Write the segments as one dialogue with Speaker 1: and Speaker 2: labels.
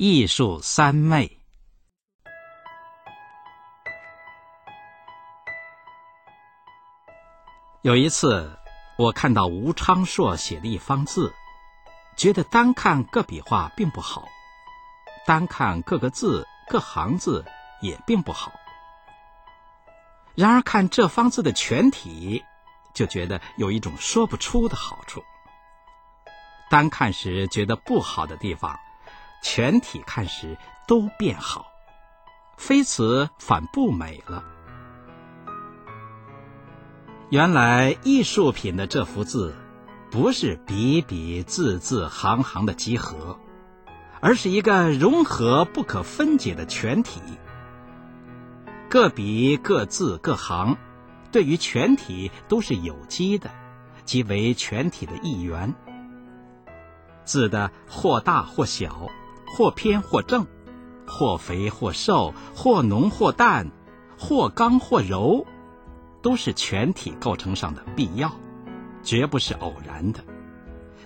Speaker 1: 艺术三昧。有一次，我看到吴昌硕写的一方字，觉得单看各笔画并不好，单看各个字、各行字也并不好。然而看这方字的全体，就觉得有一种说不出的好处。单看时觉得不好的地方。全体看时都变好，非此反不美了。原来艺术品的这幅字，不是笔笔字字行行的集合，而是一个融合不可分解的全体。各笔各字各行，对于全体都是有机的，即为全体的一员。字的或大或小。或偏或正，或肥或瘦，或浓或淡，或刚或柔，都是全体构成上的必要，绝不是偶然的，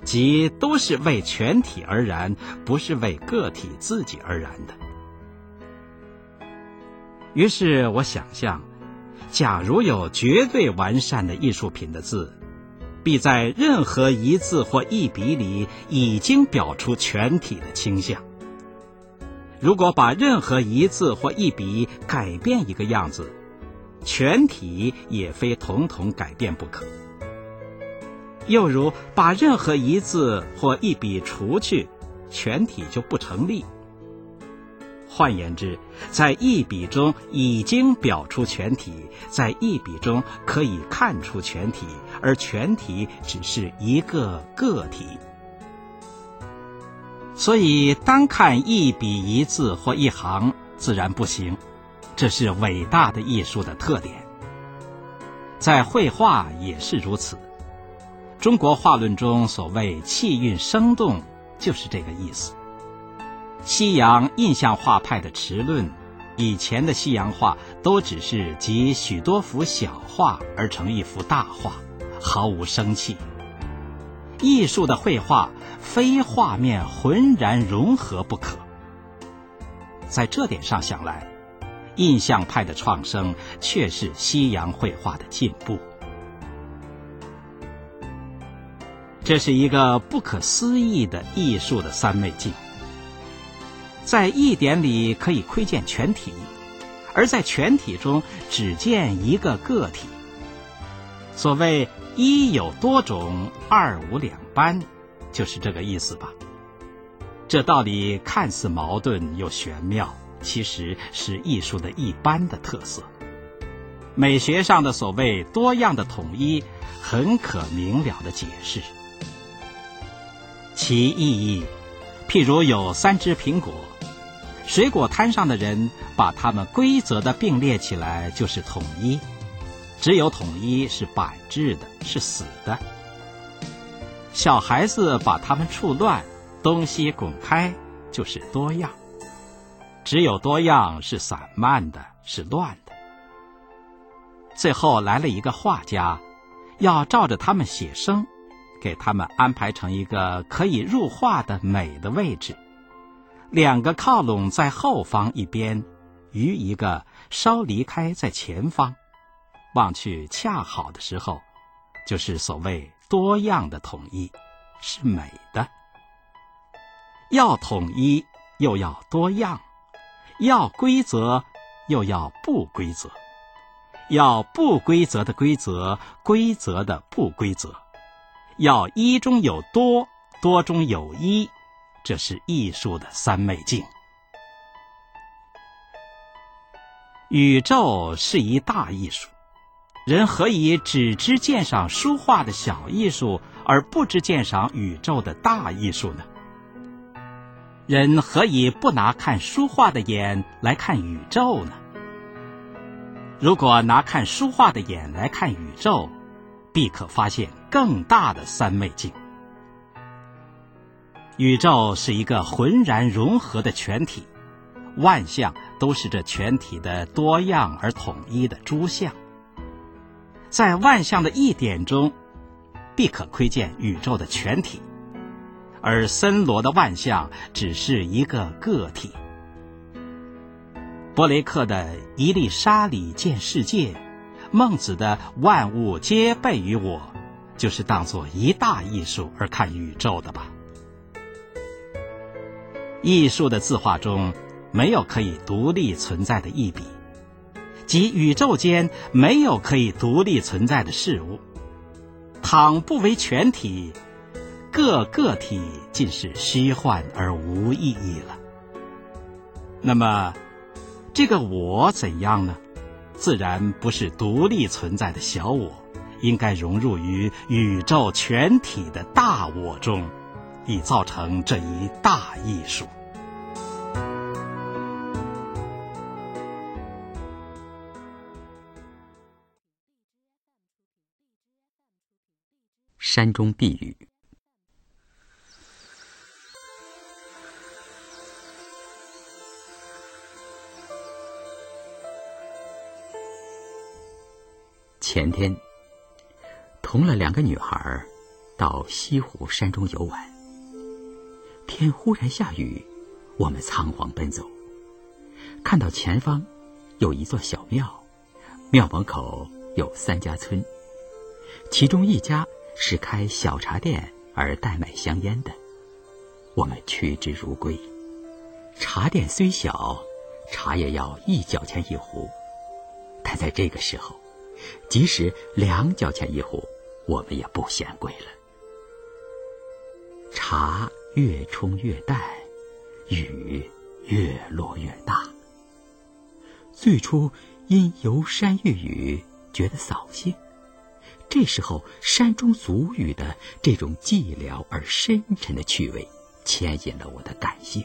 Speaker 1: 即都是为全体而然，不是为个体自己而然的。于是我想象，假如有绝对完善的艺术品的字，必在任何一字或一笔里已经表出全体的倾向。如果把任何一字或一笔改变一个样子，全体也非统统改变不可。又如把任何一字或一笔除去，全体就不成立。换言之，在一笔中已经表出全体，在一笔中可以看出全体，而全体只是一个个体。所以，单看一笔一字或一行自然不行，这是伟大的艺术的特点。在绘画也是如此。中国画论中所谓气韵生动，就是这个意思。西洋印象画派的持论，以前的西洋画都只是集许多幅小画而成一幅大画，毫无生气。艺术的绘画非画面浑然融合不可。在这点上想来，印象派的创生却是西洋绘画的进步。这是一个不可思议的艺术的三昧境，在一点里可以窥见全体，而在全体中只见一个个体。所谓。一有多种，二无两般，就是这个意思吧。这道理看似矛盾又玄妙，其实是艺术的一般的特色。美学上的所谓多样的统一，很可明了的解释。其意义，譬如有三只苹果，水果摊上的人把它们规则的并列起来，就是统一。只有统一是摆置的，是死的。小孩子把它们触乱，东西滚开，就是多样。只有多样是散漫的，是乱的。最后来了一个画家，要照着他们写生，给他们安排成一个可以入画的美的位置。两个靠拢在后方一边，余一个稍离开在前方。望去恰好的时候，就是所谓多样的统一，是美的。要统一，又要多样；要规则，又要不规则；要不规则的规则，规则的不规则；要一中有多，多中有一，这是艺术的三昧境。宇宙是一大艺术。人何以只知鉴赏书画的小艺术，而不知鉴赏宇宙的大艺术呢？人何以不拿看书画的眼来看宇宙呢？如果拿看书画的眼来看宇宙，必可发现更大的三昧境。宇宙是一个浑然融合的全体，万象都是这全体的多样而统一的诸相。在万象的一点中，必可窥见宇宙的全体；而森罗的万象只是一个个体。波雷克的“一粒沙里见世界”，孟子的“万物皆备于我”，就是当做一大艺术而看宇宙的吧。艺术的字画中，没有可以独立存在的一笔，即宇宙间没有可以独立存在的事物。倘不为全体，各个体尽是虚幻而无意义了。那么，这个我怎样呢？自然不是独立存在的小我，应该融入于宇宙全体的大我中。以造成这一大艺术。
Speaker 2: 山中避雨。前天，同了两个女孩到西湖山中游玩。天忽然下雨，我们仓皇奔走，看到前方有一座小庙，庙门口有三家村，其中一家是开小茶店而代卖香烟的。我们趋之如归。茶店虽小，茶也要一角钱一壶，但在这个时候，即使两角钱一壶，我们也不嫌贵了。茶。越冲越淡，雨越落越大。最初因游山遇雨，觉得扫兴。这时候山中俗语的这种寂寥而深沉的趣味，牵引了我的感性，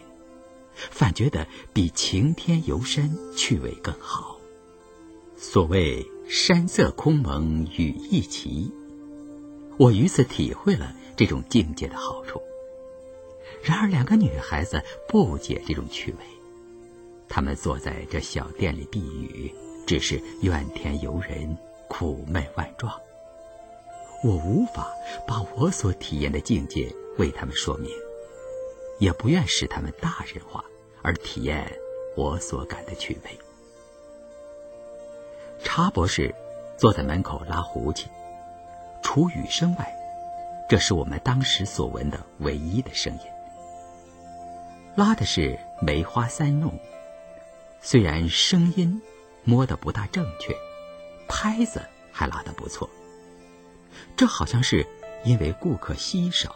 Speaker 2: 反觉得比晴天游山趣味更好。所谓山色空蒙雨亦奇，我于此体会了这种境界的好处。然而，两个女孩子不解这种趣味，她们坐在这小店里避雨，只是怨天尤人，苦闷万状。我无法把我所体验的境界为他们说明，也不愿使他们大人化而体验我所感的趣味。查博士坐在门口拉胡琴，除雨声外，这是我们当时所闻的唯一的声音。拉的是梅花三弄，虽然声音摸得不大正确，拍子还拉得不错。这好像是因为顾客稀少，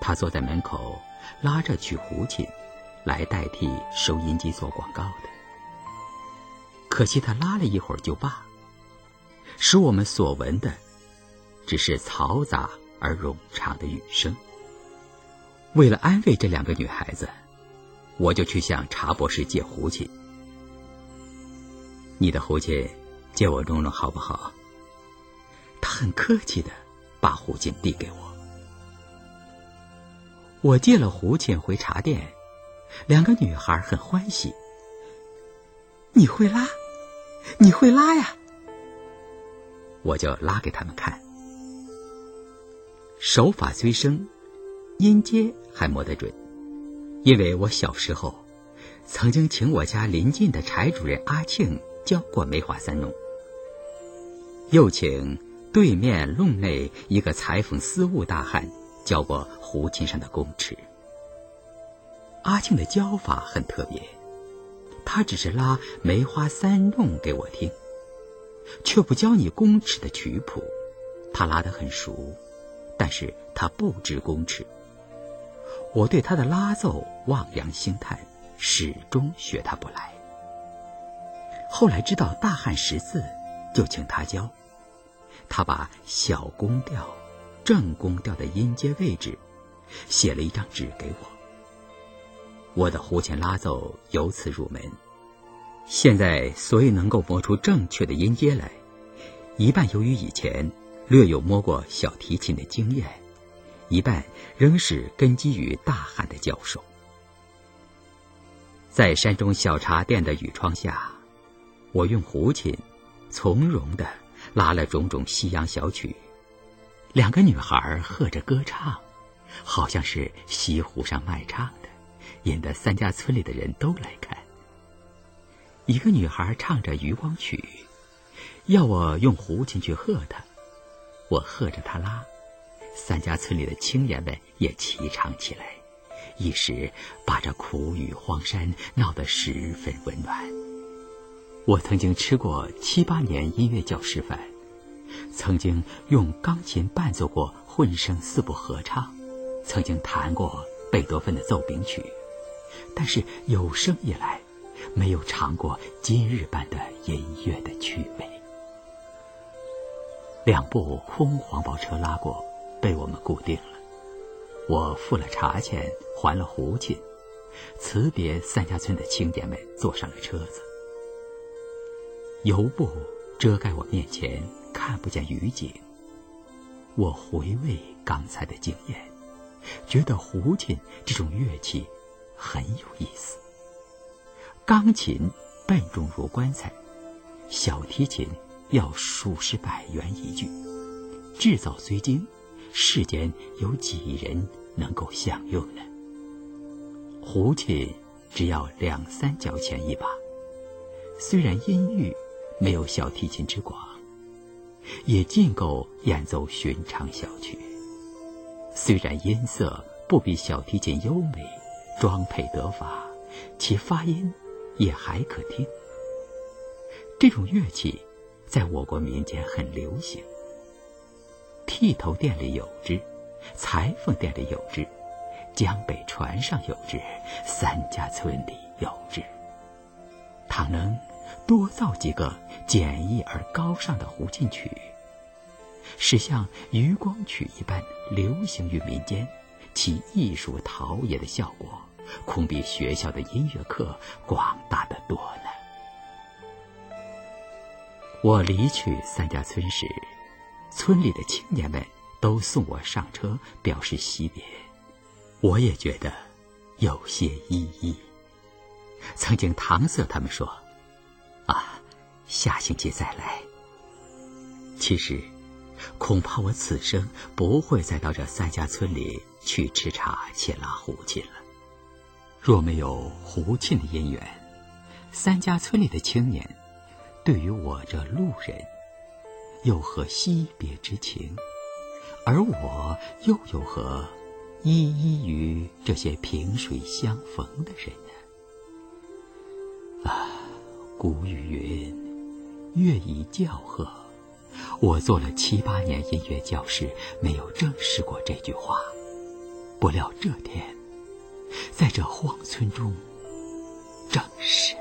Speaker 2: 他坐在门口拉着曲胡琴，来代替收音机做广告的。可惜他拉了一会儿就罢，使我们所闻的只是嘈杂而冗长的雨声。为了安慰这两个女孩子。我就去向查博士借胡琴。你的胡琴借我弄弄好不好？很客气的把胡琴递给我。我借了胡琴回茶店，两个女孩很欢喜。你会拉？你会拉呀？我就拉给他们看。手法虽生，音阶还摸得准。因为我小时候，曾经请我家邻近的柴主任阿庆教过梅花三弄，又请对面弄内一个裁缝丝务大汉教过胡琴上的弓尺。阿庆的教法很特别，他只是拉梅花三弄给我听，却不教你弓尺的曲谱。他拉得很熟，但是他不知弓尺。我对他的拉奏望洋兴叹，始终学他不来。后来知道大汉识字，就请他教。他把小宫调、正宫调的音阶位置写了一张纸给我。我的胡琴拉奏由此入门。现在所以能够摸出正确的音阶来，一半由于以前略有摸过小提琴的经验。一半仍是根基于大汉的教授。在山中小茶店的雨窗下，我用胡琴从容的拉了种种西洋小曲，两个女孩和着歌唱，好像是西湖上卖唱的，引得三家村里的人都来看。一个女孩唱着渔光曲，要我用胡琴去和她，我和着她拉。三家村里的青年们也齐唱起来，一时把这苦雨荒山闹得十分温暖。我曾经吃过七八年音乐教师饭，曾经用钢琴伴奏过混声四部合唱，曾经弹过贝多芬的奏鸣曲，但是有生以来。没有尝过今日般的音乐的趣味。两部空黄包车拉过，被我们固定了。我付了茶钱，还了胡琴，辞别三家村的青年们，坐上了车子。油布遮盖我面前，看不见雨景。我回味刚才的经验，觉得胡琴这种乐器很有意思。钢琴笨重如棺材，小提琴要数十百元一具，制造虽精，世间有几人能够享用呢？胡琴只要两三角钱一把，虽然音域没有小提琴之广，也尽够演奏寻常小曲。虽然音色不比小提琴优美，装配得法，其发音。也还可听。这种乐器在我国民间很流行，剃头店里有之，裁缝店里有之，江北船上有之，三家村里有之。倘能多造几个简易而高尚的胡琴曲，使像渔光曲一般流行于民间，其艺术陶冶的效果。恐比学校的音乐课广大的多呢。我离去三家村时，村里的青年们都送我上车，表示惜别。我也觉得有些依依。曾经搪塞他们说：“啊，下星期再来。”其实，恐怕我此生不会再到这三家村里去吃茶、切拉胡琴了。若没有胡琴的姻缘，三家村里的青年，对于我这路人，有何惜别之情？而我又有何依依于这些萍水相逢的人呢？啊，古语云乐以教和。我做了七八年音乐教师没有正视过这句话。不料这天在这荒村中正是